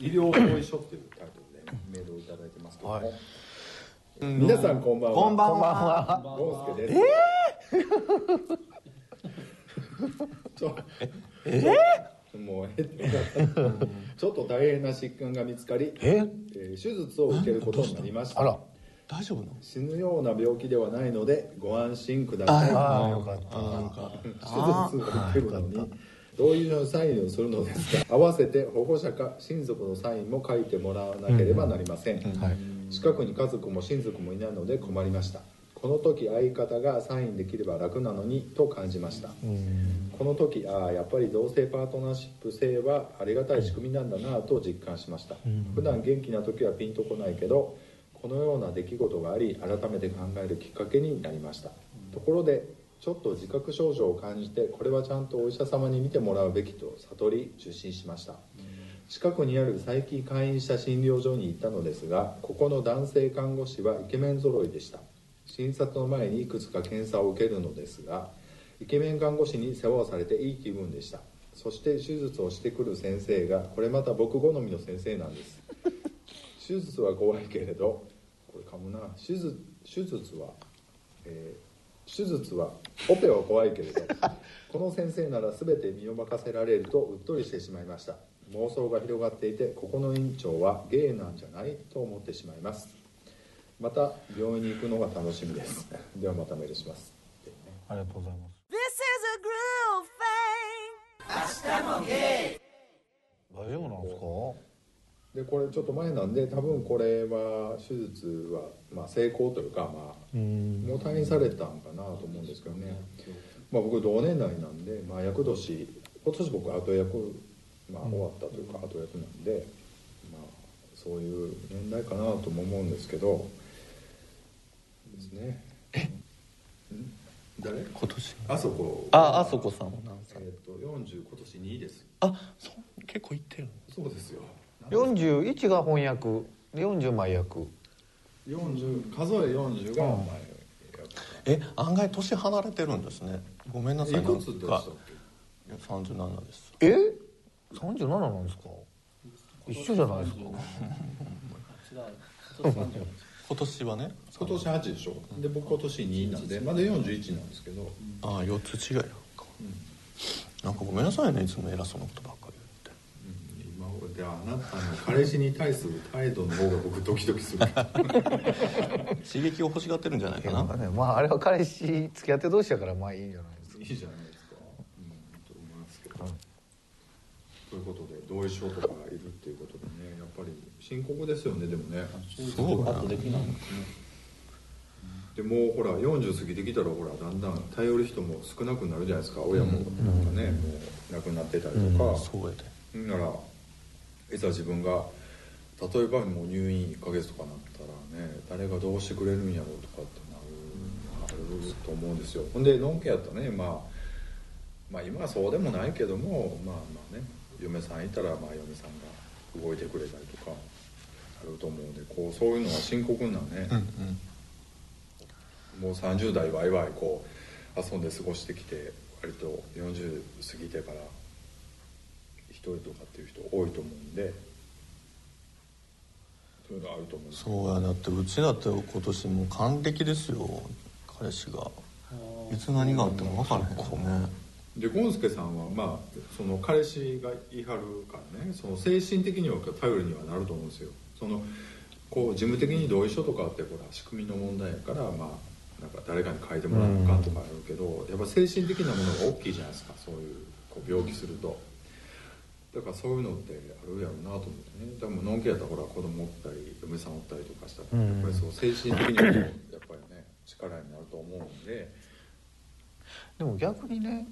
医療同意書っていうタイトルでメールをいただいてますけども、はい。皆さんこんばんは。こんばんは。ゴンスケですえー、ちょえー、もうえちょっと大変な疾患が見つかりえ？えー、手術を受けることになりました。あら大丈夫の？死ぬような病気ではないのでご安心ください。ああよかった。手術を受けるのに同意のサインをするのですが 合わせて保護者か親族のサインも書いてもらわなければなりません、うん。はい、近くに家族も親族もいないので困りました。この時相方がサインできれば楽なのにと感じました、この時ああやっぱり同性パートナーシップ制はありがたい仕組みなんだなと実感しました、普段元気な時はピンとこないけどこのような出来事があり改めて考えるきっかけになりました。ところでちょっと自覚症状を感じてこれはちゃんとお医者様に見てもらうべきと悟り受診しました。近くにある最近会員した診療所に行ったのですがここの男性看護師はイケメン揃いでした。診察の前にいくつか検査を受けるのですがイケメン看護師に世話をされていい気分でした。そして手術をしてくる先生がこれまた僕好みの先生なんです。手術は怖いけれどこれかもな。手術手術は、えー手術はオペは怖いけれど この先生なら全て身を任せられるとうっとりしてしまいました。妄想が広がっていてここの院長はゲイなんじゃないと思ってしまいます。また病院に行くのが楽しみです。ではまたメールします、ね、ありがとうございます。This is a groove thing 明日もゲイ大丈夫なんですか？でこれちょっと前なんで多分これは手術はまあ成功というかまあもう退院されたんかなと思うんですけどね、まあ、僕同年代なんで、まあ、役年今年僕後役、まあ、終わったというか後役なんで、まあ、そういう年代かなとも思うんですけど。ですね。え？誰？今年？あそこああそこさんは何歳？えっ、と40今年2です。あそう結構いってるそうですよ41が翻訳。40前役40数え40がえ案外年離れてるんですね。ごめんなさい。いくつでしたっけ？37です。え？37なんですか？一緒じゃないですか。今年はね。今年8でしょ。で僕今年2なんでまだ41なんですけど。ああ4つ違いか、うん、なんかごめんなさいね。いつも偉そうなことばっかりであなたの彼氏に対する態度の方が僕ドキドキする。刺激を欲しがってるんじゃないかな？ね、まああれは彼氏付き合って同士やからまあいいんじゃないですか。いいじゃないですか、うん、と思いますけど、ということで同意書とかがいるっていうことでねやっぱり深刻ですよねでもね。そうパッとできないでもほら40過ぎてきたらほらだんだん頼る人も少なくなるじゃないですか。親もなんかね、もう亡くなってたりとか、そうやで。ならいざ自分が例えばもう入院1ヶ月とかなったらね誰がどうしてくれるんやろうとかってなるなると思うんですよ。ほんでのんけやったらね、まあ、まあ今はそうでもないけどもまあまあね嫁さんいたらまあ嫁さんが動いてくれたりとかあると思うんでこうそういうのは深刻なね、うんうん、もう30代わいわいこう遊んで過ごしてきて割と40過ぎてから一人とかっていう人多いと思うんでそういうのあると思うそうやだってうちだって今年もう還暦ですよ。彼氏が。いつ何があっても分からへんですね。でゴンスケさんはまあその彼氏が言い張るからねその精神的には頼りにはなると思うんですよ。そのこう事務的に同意書とかってほら仕組みの問題やからまあなんか誰かに書いてもらうのかとかあるけど、やっぱ精神的なものが大きいじゃないですかそういうこう病気すると。だからそういうのってあるやろうなと思ってね。でものんけやったらほら子供おったり嫁さんおったりとかしたら、やっぱりそう精神的にもやっぱりね力になると思うんで。でも逆にね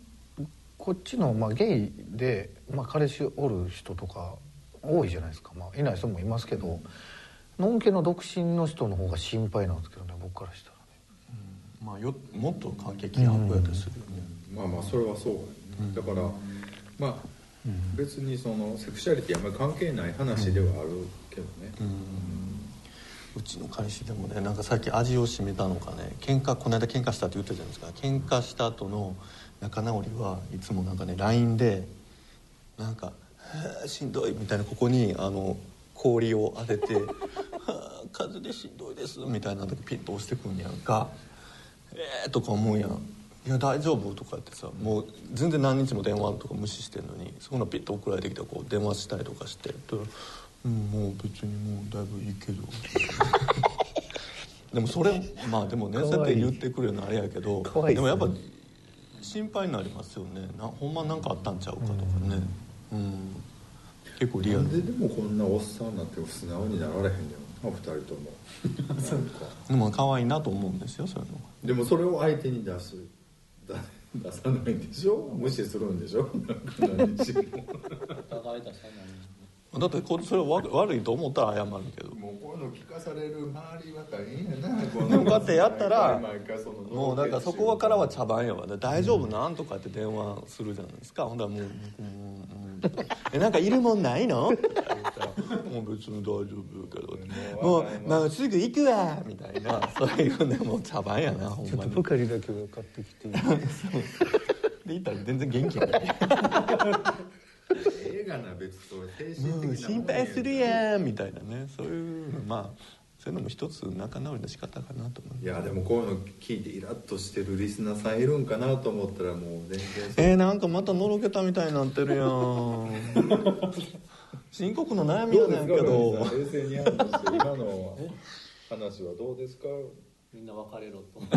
こっちの、まあ、ゲイで、まあ、彼氏おる人とか多いじゃないですか、まあ、いない人もいますけど、のんけの独身の人の方が心配なんですけどね僕からしたらね、うん、まあよもっと過激派やったりするよね、まあまあそれはそうだ,、だからまあ別にそのセクシャリティあんまり関係ない話ではあるけどね、うちの彼氏でもねなんかさっき味を占めたのかね。喧嘩この間喧嘩したって言ったじゃないですか。喧嘩した後の仲直りはいつもなんかね LINE でなんか「しんどい」みたいなここにあの氷を当てて「は あ風でしんどいです」みたいな時ピッと押してくんやんか「ええー」とか思うやん「いや大丈夫」とかってさもう全然何日も電話とか無視してんのにそこのピッと送られてきたらこう電話したりとかして「うんもう別にもうだいぶいいけど」でもそれまあでもねそうやって言ってくるのあれやけどでもやっぱ心配になりますよね。なほんまなんかあったんちゃうかとかね。うん、結構リアル。なんででもこんなおっさんになっても素直になられへんねんな二人とも。でも可愛いなと思うんですよそういうのが。でもそれを相手に出す。だ出さないんでしょ？無視するんでしょ？何日もお互い出さないだってこそれ悪悪いと思ったら謝るけど。もうこういうの聞かされる周りは大変やなこでもこうやってやったらもうだからそこからは茶番やわで大丈夫なんとかって電話するじゃないですか。ほんだらもう「うんうん」えなんかいるもんないの?」って言ったら「もう別に大丈夫やけど」もうまあすぐ行くわ」みたいな。そういうねもう茶番やなほんちょっまに。とポカリだけ買ってきて。い いで行ったら全然元気ない 映画な別と精神的なもう心配するやんみたいなね。そういうまあそういうのも一つ仲直りの仕方かなと思ういやでもこういうの聞いてイラッとしてるリスナーさんいるんかなと思ったらもう全然えー、なんかまたのろけたみたいになってるやん深刻な悩みやねんけど。冷静に判断して今の話はどうですか？みんな別れろと。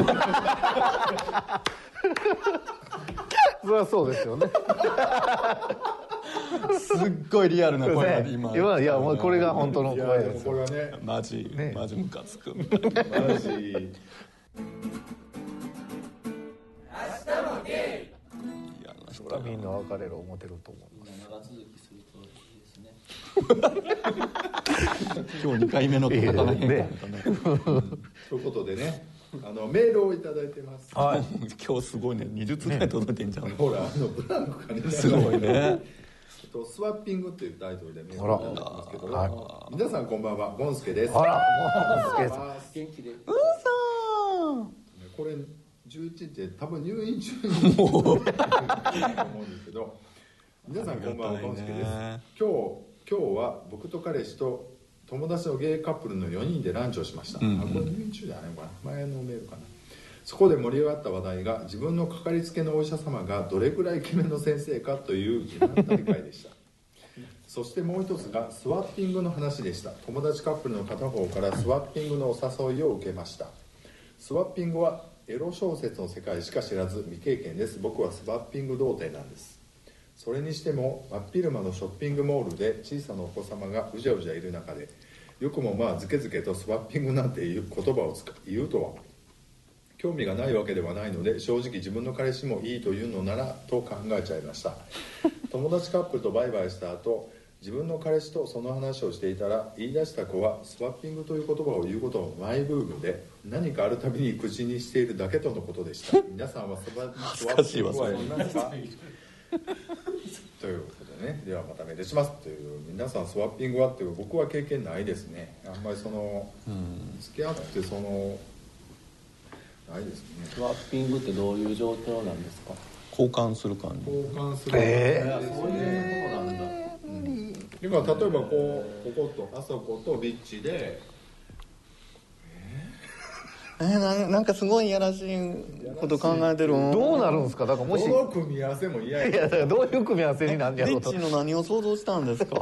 そりゃそうですよね。すっごいリアルな声が今。今いやもうこれが本当の声ですよ。これはね。マジ、ね。マジムカつく。マジ。嫌な人みんな別れる思ってると思います。長続き 今日2回目の戦わへんかったね。ということでねあのメールをいただいてます。はい。今日すごいね。20通ぐらい届いてんじゃん、ほらあのブランクがねすごいね。とスワッピングっていうタイトルでメールをいただいてますけど、は皆さんこんばんは。ゴンスケです。あら。もうすげえ元気でこれ11って多分入院中に。思うんですけど。皆さんこんばんはゴンスケです。今日今日は僕と彼氏と友達のゲイカップルの4人でランチをしました、うんうん。あこれ入院中じゃないのかな前のメールかな。そこで盛り上がった話題が自分のかかりつけのお医者様がどれくらいイケメンの先生かという疑問大会でした。そしてもう一つがスワッピングの話でした。友達カップルの片方からスワッピングのお誘いを受けました。スワッピングはエロ小説の世界しか知らず未経験です。僕はスワッピング童貞なんですそれにしても真っ昼間のショッピングモールで小さなお子様がうじゃうじゃいる中でよくもまあズケズケとスワッピングなんていう言葉を使言うとは興味がないわけではないので正直自分の彼氏もいいというのならと考えちゃいました。友達カップルとバイバイした後自分の彼氏とその話をしていたら言い出した子はスワッピングという言葉を言うこともマイブームで何かあるたびに口にしているだけとのことでした。皆さんはスワッピングはか？ということでねではまたメールします。という皆さんスワッピングはっていう僕は経験ないですね。あんまりそのうん。付き合ってそのないですね。スワッピングってどういう状況なんですか？交換する感じ。交換する。えそういうことなんだ。だから例えばこうこことあそことビッチでえー、ななんかすごいいやらしいこと考えてる。どうなるんですか？だからもしいどの組み合わせも嫌や。やだからどういう組み合わせになんねやビろうとッチの何を想像したんですか？い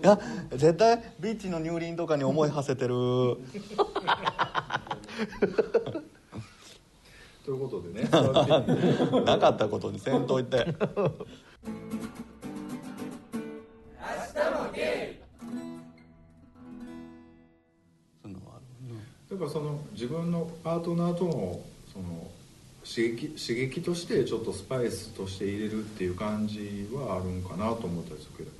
グや絶対ビッチの乳輪とかに思い馳せてる。ということでね なかったことにせんといてるねだからその自分のパートナーとのその刺激刺激としてちょっとスパイスとして入れるっていう感じはあるんかなと思ったりするけど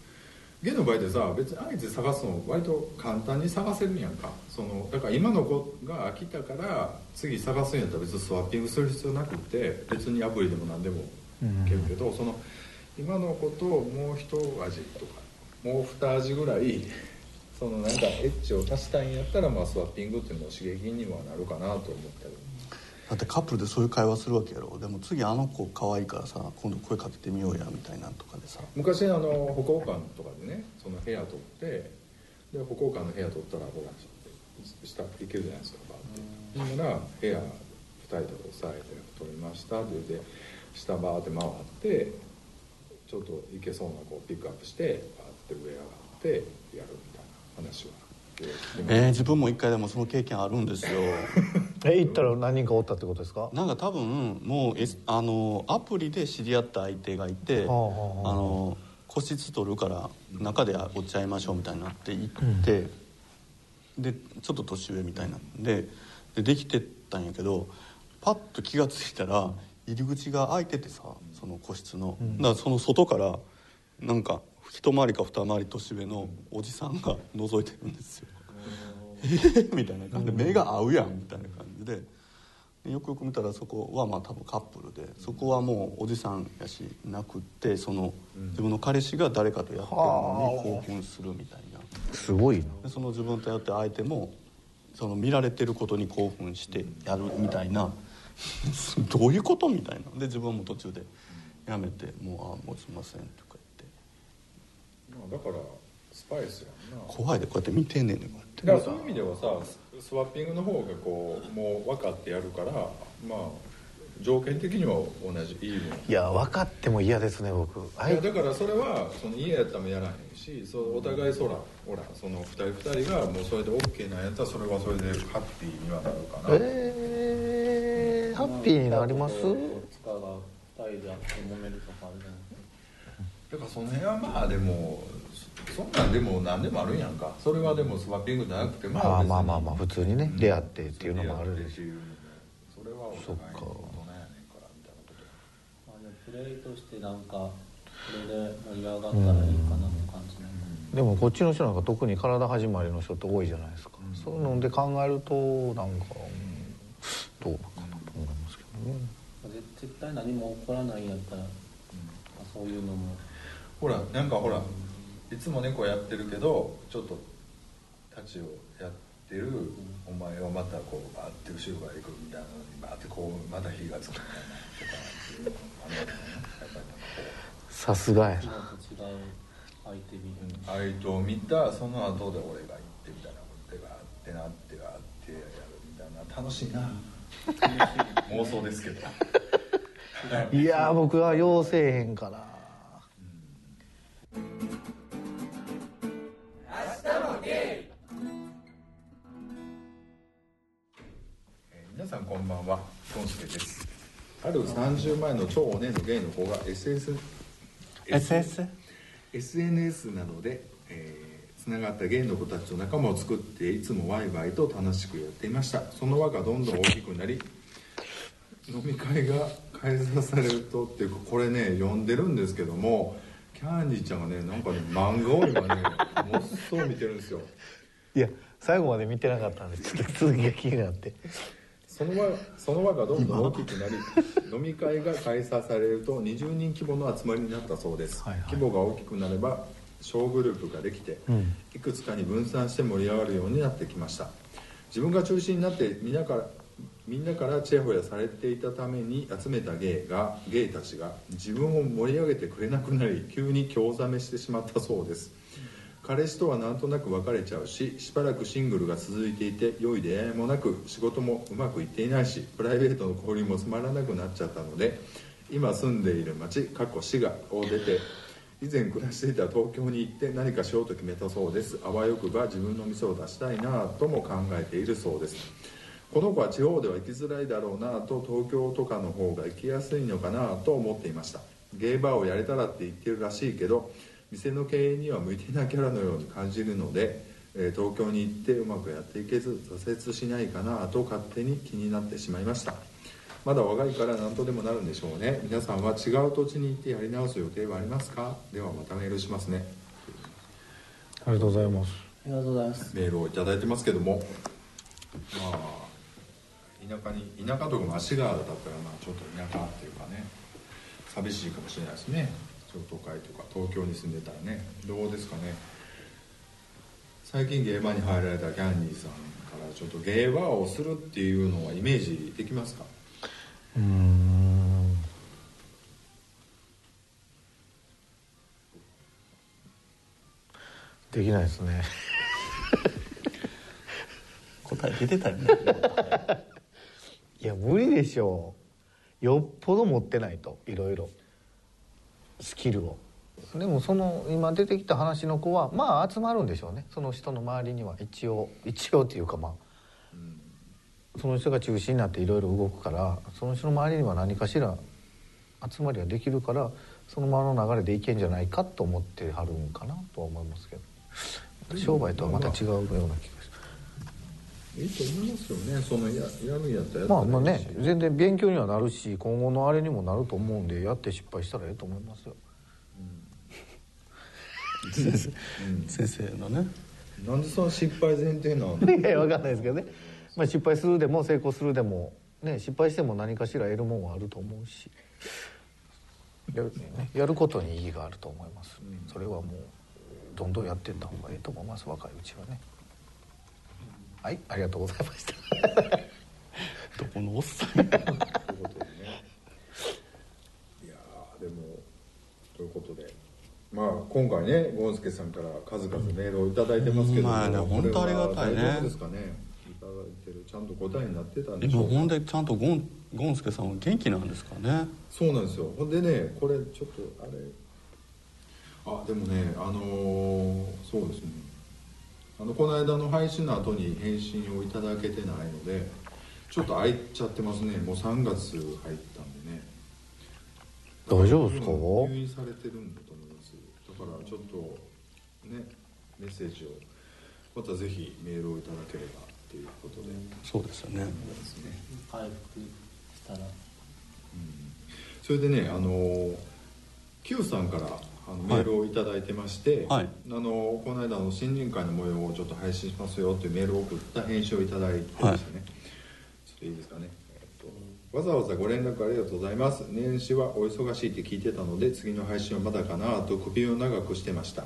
ゲイの場合でさ別に相手探すの割と簡単に探せるんやんか。そのだから今の子が飽きたから次探すんやったら別にスワッピングする必要なくって別にアプリでも何でもいけるけど、その今の子ともう一味とかもう二味ぐらいそのなんかエッジを足したいんやったらまあスワッピングっていうのも刺激にはなるかなと思ったり。だってカップルでそういう会話するわけやろ。でも次あの子可愛いからさ今度声かけてみようやみたいなんとかでさ。昔あの歩行館とかでねその部屋取ってで歩行館の部屋取ったらほら下行けるじゃないですかバーって。ほんなら部屋2人で押さえて取りましたって言って下バーって回ってちょっと行けそうな子をピックアップしてバーって上上がってやるみたいな話は。えー、自分も一回でもその経験あるんですよ。え行ったら何人かおったってことですか？なんか多分もう、S、あのアプリで知り合った相手がいて、はあはああ。の個室取るから中でおっちゃいましょうみたいになって行って、でちょっと年上みたいな。んででできてったんやけどパッと気が付いたら入り口が開いててさその個室の、だからその外からなんか一回りか二回り年上のおじさんが覗いてるんですよ。え ーみたいな感じで目が合うやんみたいな感じで。でよくよく見たらそこはまあ多分カップルでそこはもうおじさんやしなくってその自分の彼氏が誰かとやってるのに興奮するみたいな。すごいな。でその自分とやってる相手もその見られてることに興奮してやるみたいな。どういうことみたいな。で自分も途中でやめて「もうあもうすいません」とだからスパイスやんな。怖いでこうやって見てんねんねんこうやって。だからそういう意味ではさススワッピングの方がこうもう分かってやるからまあ条件的には同じ。イーブンいや分かっても嫌ですね僕。はい。やだからそれはその家やったらやらへんしそうお互いそらほらその2人2人がもうそれで OK なんやったらそれはそれでハッピーにはなるかな、えー、ハッピーになります？どっちかが二人で会って揉めるとかあるじゃないだからその辺はまあでもそそんなんでも何でもあるんやんか。それはでもスワッピングじゃなくてまあまあまあまあ普通にね出会ってっていうのもある。でししそれはお互いの大人やね。んからみたいなことまあ、でもプレイとしてなんかこれで盛り上がったらいいか。なって感じなんで、でもこっちの人なんか特に体始まりの人って多いじゃないですか、そういうので考えるとなんか、うんどうかなと思いますけどね。まあ絶絶対何も起こらないんやったら、まあ、そういうのもほらなんかほらいつも猫やってるけどちょっと立ちをやってる、お前はまたこうバーって後ろから行くみたいなのにバーってこうまた火がつくみたいなとかっていうのもあるわけね。やっぱりなんかこさすがやう相手見る。う相手を見たその後で俺が行ってみたいなことがあってなってがあってやるみたいな。楽しいな。妄想ですけど。いやー僕はようせえへんかなさんこんばんは。ゴンスケです。ある30前の超おねのゲイの子が SS SS? SNS などで、えつながったゲイの子たちと仲間を作っていつもワイワイと楽しくやっていました。その輪がどんどん大きくなり飲み会が開催されるとっていうかこれね読んでるんですけどもキャンディーちゃんがねなんかね漫画を今ね もっそう見てるんですよ。いや最後まで見てなかったんでちょっと続きが気になってその輪その輪がどんどん大きくなり飲み会が開催されると20人規模の集まりになったそうです、はいはい。規模が大きくなれば小グループができて、うん。いくつかに分散して盛り上がるようになってきました。自分が中心になってみんなからみんなからチヤホヤされていたために集めたゲイがゲイたちが自分を盛り上げてくれなくなり急に興ざめしてしまったそうです彼氏とはなんとなく別れちゃうししばらくシングルが続いていて良い出会いもなく仕事もうまくいっていないしプライベートの交流もつまらなくなっちゃったので今住んでいる町過去滋賀を出て以前暮らしていた東京に行って何かしようと決めたそうです。あわよくば自分の店を出したいなとも考えているそうです。この子は地方では行きづらいだろうなと東京とかの方が行きやすいのかなと思っていました。ゲイバーをやれたらって言ってるらしいけど店の経営には向いていないキャラのように感じるので、えー東京に行ってうまくやっていけず挫折しないかなと勝手に気になってしまいました。まだ若いから何とでもなるんでしょうね。皆さんは違う土地に行ってやり直す予定はありますか？ではまたメールしますね。ありがとうございます。ありがとうございます。メールをいただいてますけども。まあ田舎に田舎とか足川だったらまあちょっと田舎っていうかね。寂しいかもしれないですね会とか東京に住んでたらねどうですかね。最近ゲーバーに入られたキャンディーさんからちょっとゲーバーをするっていうのはイメージできますか？うん。できないですね。答え出てたよね。いや無理でしょう。よっぽど持ってないといろいろスキルを。でもその今出てきた話の子はまあ集まるんでしょうね。その人の周りには。一応一応っていうかまあ。その人が中心になっていろいろ動くからその人の周りには何かしら集まりができるからそのままの流れでいけんじゃないかと思ってはるんかなとは思いますけど。商売とはまた違うような気が。いいと思いますよね。そのややるんやったらあまあね全然勉強にはなるし今後のあれにもなると思うんでやって失敗したらええと思いますよ。先生のね。なんでその失敗前提なの いや分かんないですけどね、まあ、失敗するでも成功するでも、ね、失敗しても何かしら得るもんはあると思うし。やる,、ね、やることに意義があると思います、それはもうどんどんやっていった方がいいと思います若いうちはねはいありがとうございました。どこのおっさん？ということでねいやーでもということで。まあ今回ねゴンスケさんから数々メールを頂いてますけども、うんまあね本当ありがたいね。大ですかね？いただいてるちゃんと答えになってたんでし今ょうかほんでちゃんとゴンゴンスケさんは元気なんですかね？そうなんですよ。ほんでねこれちょっとあれ。あでもねあのーそうですねあのこの間の配信の後に返信をいただけてないのでちょっと空いちゃってますね。もう3月入ったんでね。大丈夫ですか？入院されてるんだと思います。だからちょっとねメッセージをまたぜひメールをいただければっていうことで、そうですよね。ですね。回復したら。それでねあの Q さんからあのメールをいただいてまして、はい。あのこの間の新人会の模様をちょっと配信しますよっていうメールを送った返信をいただいてましたね、ちょっといいですかね、えっとわざわざご連絡ありがとうございます。年始はお忙しいって聞いてたので次の配信はまだかなと首を長くしてました、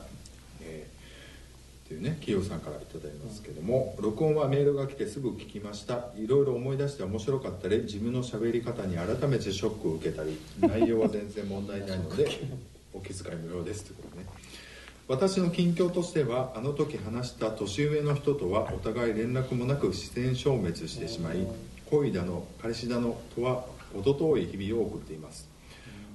えーっていうね企業さんからいただいますけども、録音はメールが来てすぐ聞きました。いろいろ思い出して面白かったり自分の喋り方に改めてショックを受けたり内容は全然問題ないので お気遣い無料ですということね。私の近況としてはあの時話した年上の人とはお互い連絡もなく自然消滅してしまい恋だの彼氏だのとは程遠い日々を送っています。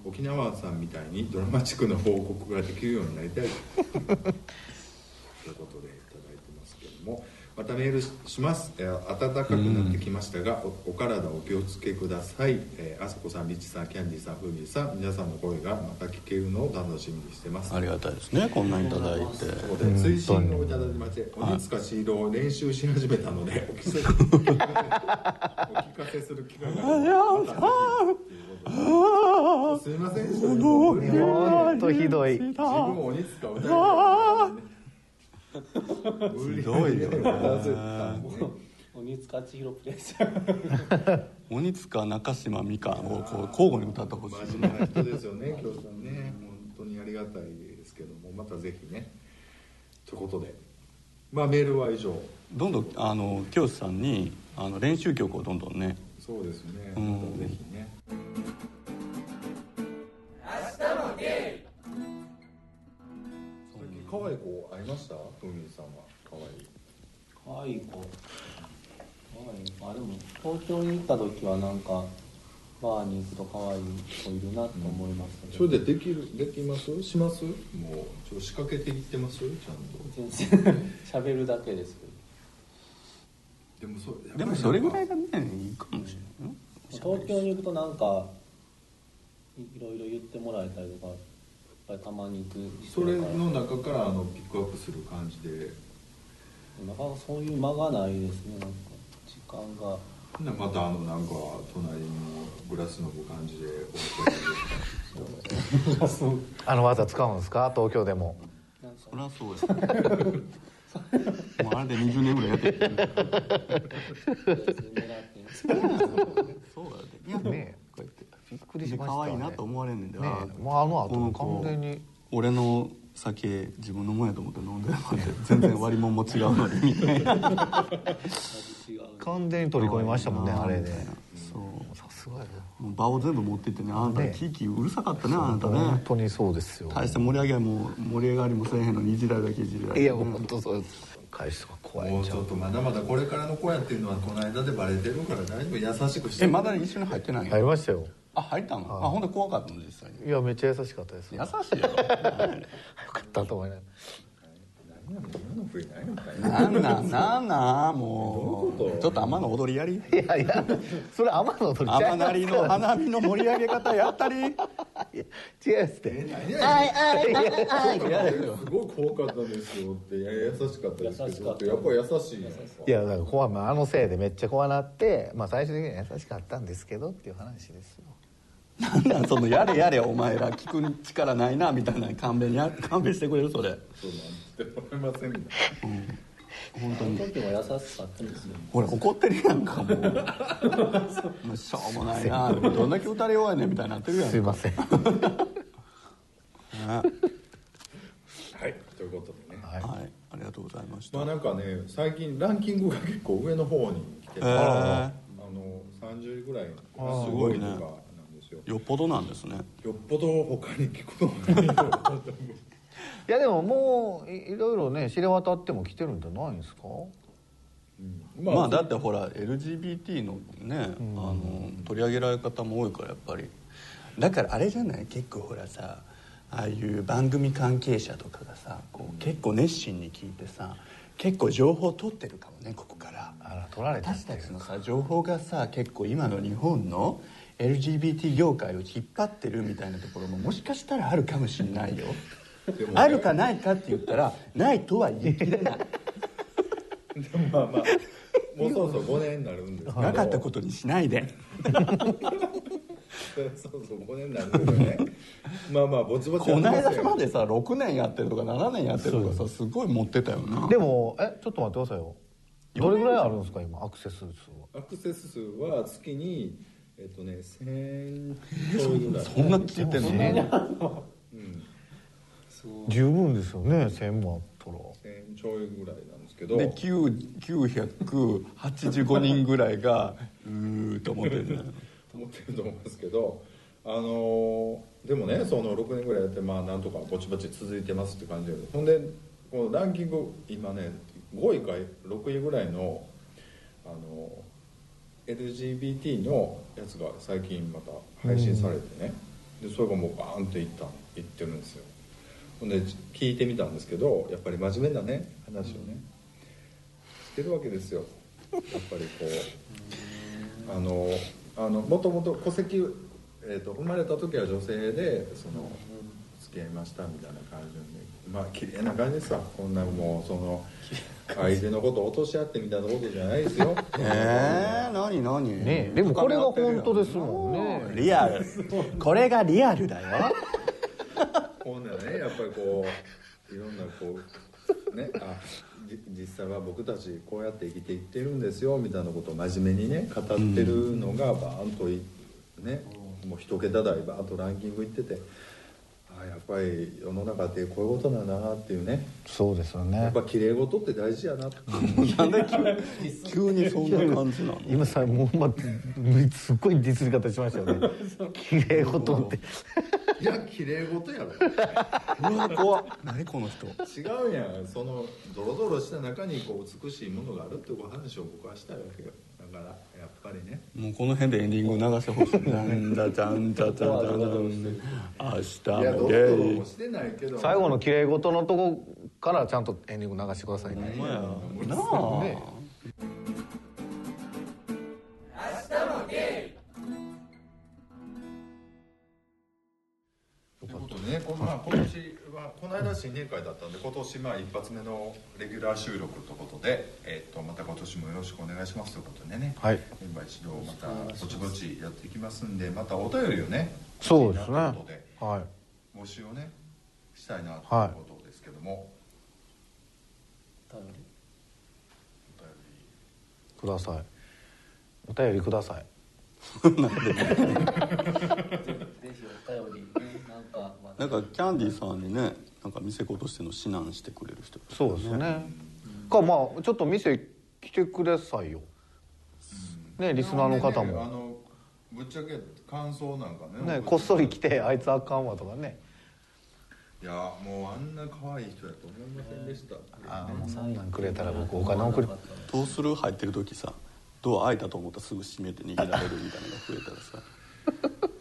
沖縄さんみたいにドラマチックな報告ができるようになりたいということでいただいてますけども。またメールします、えー暖かくなってきましたが、おお体お気をつけください、えーあさこさんみちさんキャンディーさんふみさん皆さんの声がまた聞けるのを楽しみにしてます。ありがたいですねこんなにいただいて。そうで追伸をいただきまして鬼塚シードを練習し始めたのでお聞かせ お聞かせする機会がすいませんそれも無理やりほんとひどい。自分鬼塚歌いひどいよね。鬼塚千尋プレイしちゃう鬼塚中島みかんをこう交互に歌ってほしい真面目な人ですよね京さんね本当にありがたいですけどもまたぜひねということでまあメールは以上どんどんあの清さんにあの練習曲をどんどんねそうですねうんまたぜひ可愛い子会いました？ふみさんは。可愛い。可愛い子。可愛い。子あでも東京に行った時はなんかバーに行くと可愛い子いるなと思いましたけそど、れでできるできます？します？もうちょっと仕掛けていってます？ちゃんと。全然喋るだけですけど。でもそでもそれぐらいがねいいかもしれない。よ東京に行くとなんかいいろいろ言ってもらえたりとかたまに行くそれの中からあのピックアップする感じで。なかなかそういう間がないですねなんか。時間が。またあのなんか隣のグラスの感じで。あの技使うんですか？東京でも。そりゃそうやもうあれで20年ぐらいやってる。別に狙ってますそうやでいやねこうやってびっくりしました可愛いなと思われんねんで、ねあもうあの後この子完全に。俺の酒自分のもんやと思って飲んでるので全然割り物も違うのに。みたいな完全に取り込みましたもんねあれで。そう。さすがやな。もう場を全部持ってってねあなたねキーキーうるさかったねあなた本ね当にそうですよ。大して盛り上げも盛り上がりもせえへんのにいじられだけいじられいや本当そうです。返すとか怖いもうんちゃう。ちょっとまだまだこれからの子やっていうのはこの間でバレてるから大丈夫。優しくして。えまだ一緒に入ってない入りましたよあ入ったの？あほんで怖かったの実際に。いやめっちゃ優しかったです。優しいやろ よかったと思いなが何やねん今の振り何やねんなんなんなんなんもどうちょっと天の踊りやり？らいやいやそれ天の踊り。天なりの花火の盛り上げ方やったり。いや違いますって。何？やねんすごい怖かったですよっていや優しかったですけどやっぱり優しいいやだから怖いまああのせいでめっちゃ怖なってまあ最終的には優しかったんですけどっていう話ですよなんなんそのやれやれお前ら聞く力ないなみたいな勘弁や勘弁してくれるそれ。そうなんて思いませんみたい本当に。時も優しかったんですよ。ほら怒ってるやんかもう。もうしょうもないなどんだけ打たれ弱いねんみたいになってるやんすいません。はい。ということでね。はい。はい。ありがとうございました。まあなんかね最近ランキングが結構上の方に来てて、へー。あの30位ぐらいすごいとかなんですよ。よっぽどなんですね。よっぽど他に聞くことがないよいやでももういいろいろね知れ渡っても来てるんじゃないんですか？まあだってほら LGBT のね、あの取り上げられ方も多いからやっぱり。だからあれじゃない？結構ほらさああいう番組関係者とかがさこう結構熱心に聞いてさ結構情報取ってるかもねここから。あら取られた私たちのさ情報がさ結構今の日本の LGBT 業界を引っ張ってるみたいなところももしかしたらあるかもしれないよ。あるかないかって言ったらないとは言い切れない。でもまあまあもうそろそろ5年になるんですけど。なかったことにしないで。そうそう5年になるんですよね。まあまあぼちぼちやこの間までさ6年やってるとか7年やってるとかさすごい持ってたよな。でもえちょっと待ってくださいよ。どれぐらいあるんですか今アクセス数は。アクセス数は月にえっとね1000ちょいぐらい。そんな聞いてんの？ね十分ですよね1000もあったら。1000ちょいぐらいなんですけど。で9 985人ぐらいが うーと思ってる。ね思ってると思うんですけどあのーでもねその6年ぐらいやってまあなんとかぼちぼち続いてますって感じでほんでこのランキング今ね5位か6位ぐらいのあの LGBT のやつが最近また配信されてね、でそれがもうバーンっていったいってるんですよ。ほんで聞いてみたんですけどやっぱり真面目なね話をねしてるわけですよ。やっぱりこうあのあのもともと戸籍、えー、と生まれた時は女性でその付き合いましたみたいな感じでまあ綺麗な感じですわ。こんなもうその相手のことを落とし合ってみたいなことじゃないですよ。えー、何何？ねでもこれが本当ですもんね。リアル。これがリアルだよ。こんなねやっぱりこういろんなこうねあじ実際は僕たちこうやって生きていってるんですよみたいなことを真面目にね語ってるのがバーンといねもう一桁台バーンとランキングいっててあやっぱり世の中ってこういうことなんだなっていうね。そうですよやねっぱ綺麗事って大事やなってなんで急急にそんな感じなの？今さもう、ま、すっごいディスり方しましたよね。綺麗事って。いや綺麗事やろ。うわ怖っ。何この人？違うやん。そのドロドロした中にこう美しいものがあるっていう話を僕はしたいわけよだからやっぱりね。もうこの辺でエンディング流してほしい。なんだちゃんちゃちゃちゃちゃ明日もドイ。最後の綺麗事のとこからちゃんとエンディング流してくださいね。ほんまや。なあ、ねということでね。この、まあ、今年はこの間新年会だったんで今年まあ一発目のレギュラー収録ということで、えっとまた今年もよろしくお願いしますということでね、はい。メンバー一同またぼちぼちやっていきますんでまたお便りをねそうですね。欲しいなということではい。募集をねしたいなということですけども、頼り。お便ください。お便りください。ぜひお便りねなんか、まあ。なんかキャンディーさんにねなんか店子としての指南してくれる人そうですね。かまあちょっと店来てくださいよ。ねリスナーの方りあものぶっちゃけ感想なんかねねこっそり来てあいつあかんわとかね。いやもうあんな可愛い人やと思いませんでした。ああもうそんなんくれたら僕お金送り。どうする？入ってる時さドア開いたと思ったらすぐ閉めて逃げられるみたいなのが増えたらさ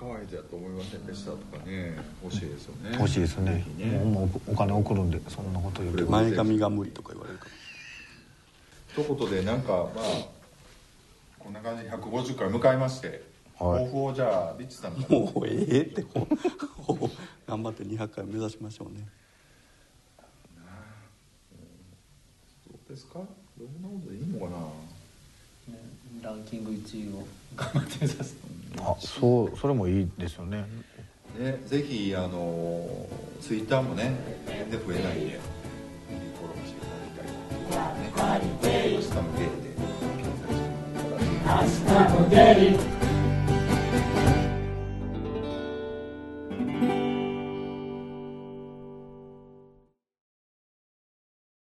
こんな可愛い人やと思いませんでしたとかね。欲しいですよね。欲しいですね。ぜひね。もうもうお金送るんでそんなこと言うてこ前髪が無理とか言われるかということでなんかまあこんな感じ。で150回迎えましてはい。抱負をじゃあリッチさんから。もうええって。頑張って200回目指しましょうね。どうですか？どんなことでいいのかな？ねランキング1位を頑張って目指すあそうそれもいいですよね。ね、ぜひあのツイッターもね全然増えないんでフォローしていただきたいと思いますね。明日もゲイで検索してもらったら明日も出る